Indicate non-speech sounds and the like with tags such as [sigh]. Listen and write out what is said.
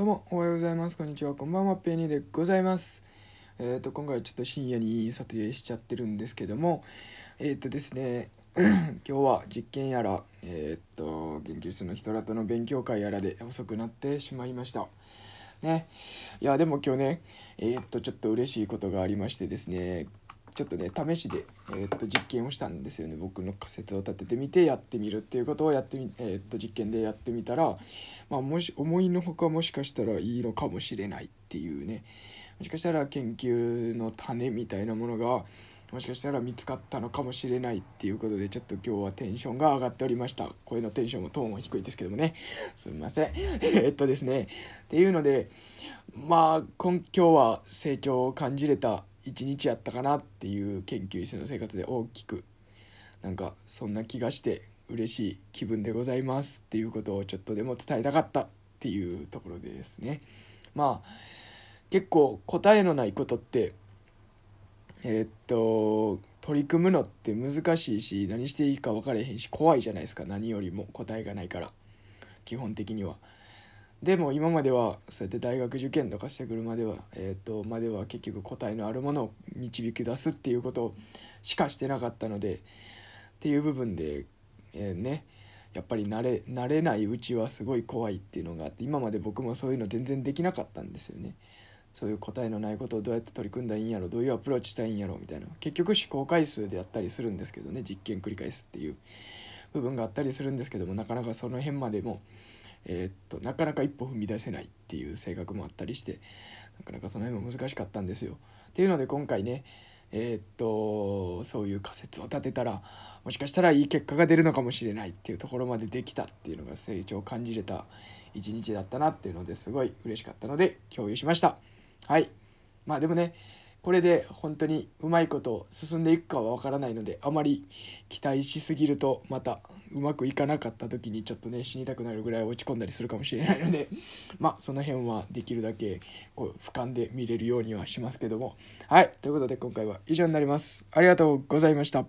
どうもおはようございます。こんにちは。こんばんは。ペニーでございます。えっ、と今回ちょっと深夜に撮影しちゃってるんですけどもえっ、とですね [clears throat] 今日は実験やらえっ、と研究室の人らとの勉強会やらで遅くなってしまいました。ね。いやでも今日ねえっ、とちょっと嬉しいことがありましてですねちょっとね試しで、えー、っと実験をしたんですよね。僕の仮説を立ててみてやってみるっていうことをやってみ、えー、っと実験でやってみたら、まあ、もし思いのほかもしかしたらいいのかもしれないっていうね。もしかしたら研究の種みたいなものがもしかしたら見つかったのかもしれないっていうことでちょっと今日はテンションが上がっておりました。声のテンションもトーンは低いですけどもね。すみません。[laughs] えっとですね。っていうのでまあ今今日は成長を感じれた一日やったかなっていう研究室の生活で大きくなんかそんな気がして嬉しい気分でございますっていうことをちょっとでも伝えたかったっていうところですね。まあ結構答えのないことってえー、っと取り組むのって難しいし何していいか分からへんし怖いじゃないですか何よりも答えがないから基本的には。でも今まではそうやって大学受験とかしてくるまでは、えーと、までは結局答えのあるものを導き出すっていうことしかしてなかったのでっていう部分で、えー、ねやっぱり慣れ慣れないうちはすごい怖いっていうのがあって今まで僕もそういうの全然できなかったんですよね。そういう答えのないことをどうやって取り組んだらいいんやろどういうアプローチしたらいいんやろみたいな結局試行回数でやったりするんですけどね実験繰り返すっていう部分があったりするんですけどもなかなかその辺までもえー、っとなかなか一歩踏み出せないっていう性格もあったりしてなかなかその辺も難しかったんですよ。っていうので今回ねえー、っとそういう仮説を立てたらもしかしたらいい結果が出るのかもしれないっていうところまでできたっていうのが成長を感じれた一日だったなっていうのですごい嬉しかったので共有しました。はい。まあでもねこれで本当にうまいこと進んでいくかは分からないのであまり期待しすぎるとまたうまくいかなかった時にちょっとね死にたくなるぐらい落ち込んだりするかもしれないので [laughs] まあその辺はできるだけこう俯瞰で見れるようにはしますけども。はい。ということで今回は以上になります。ありがとうございました。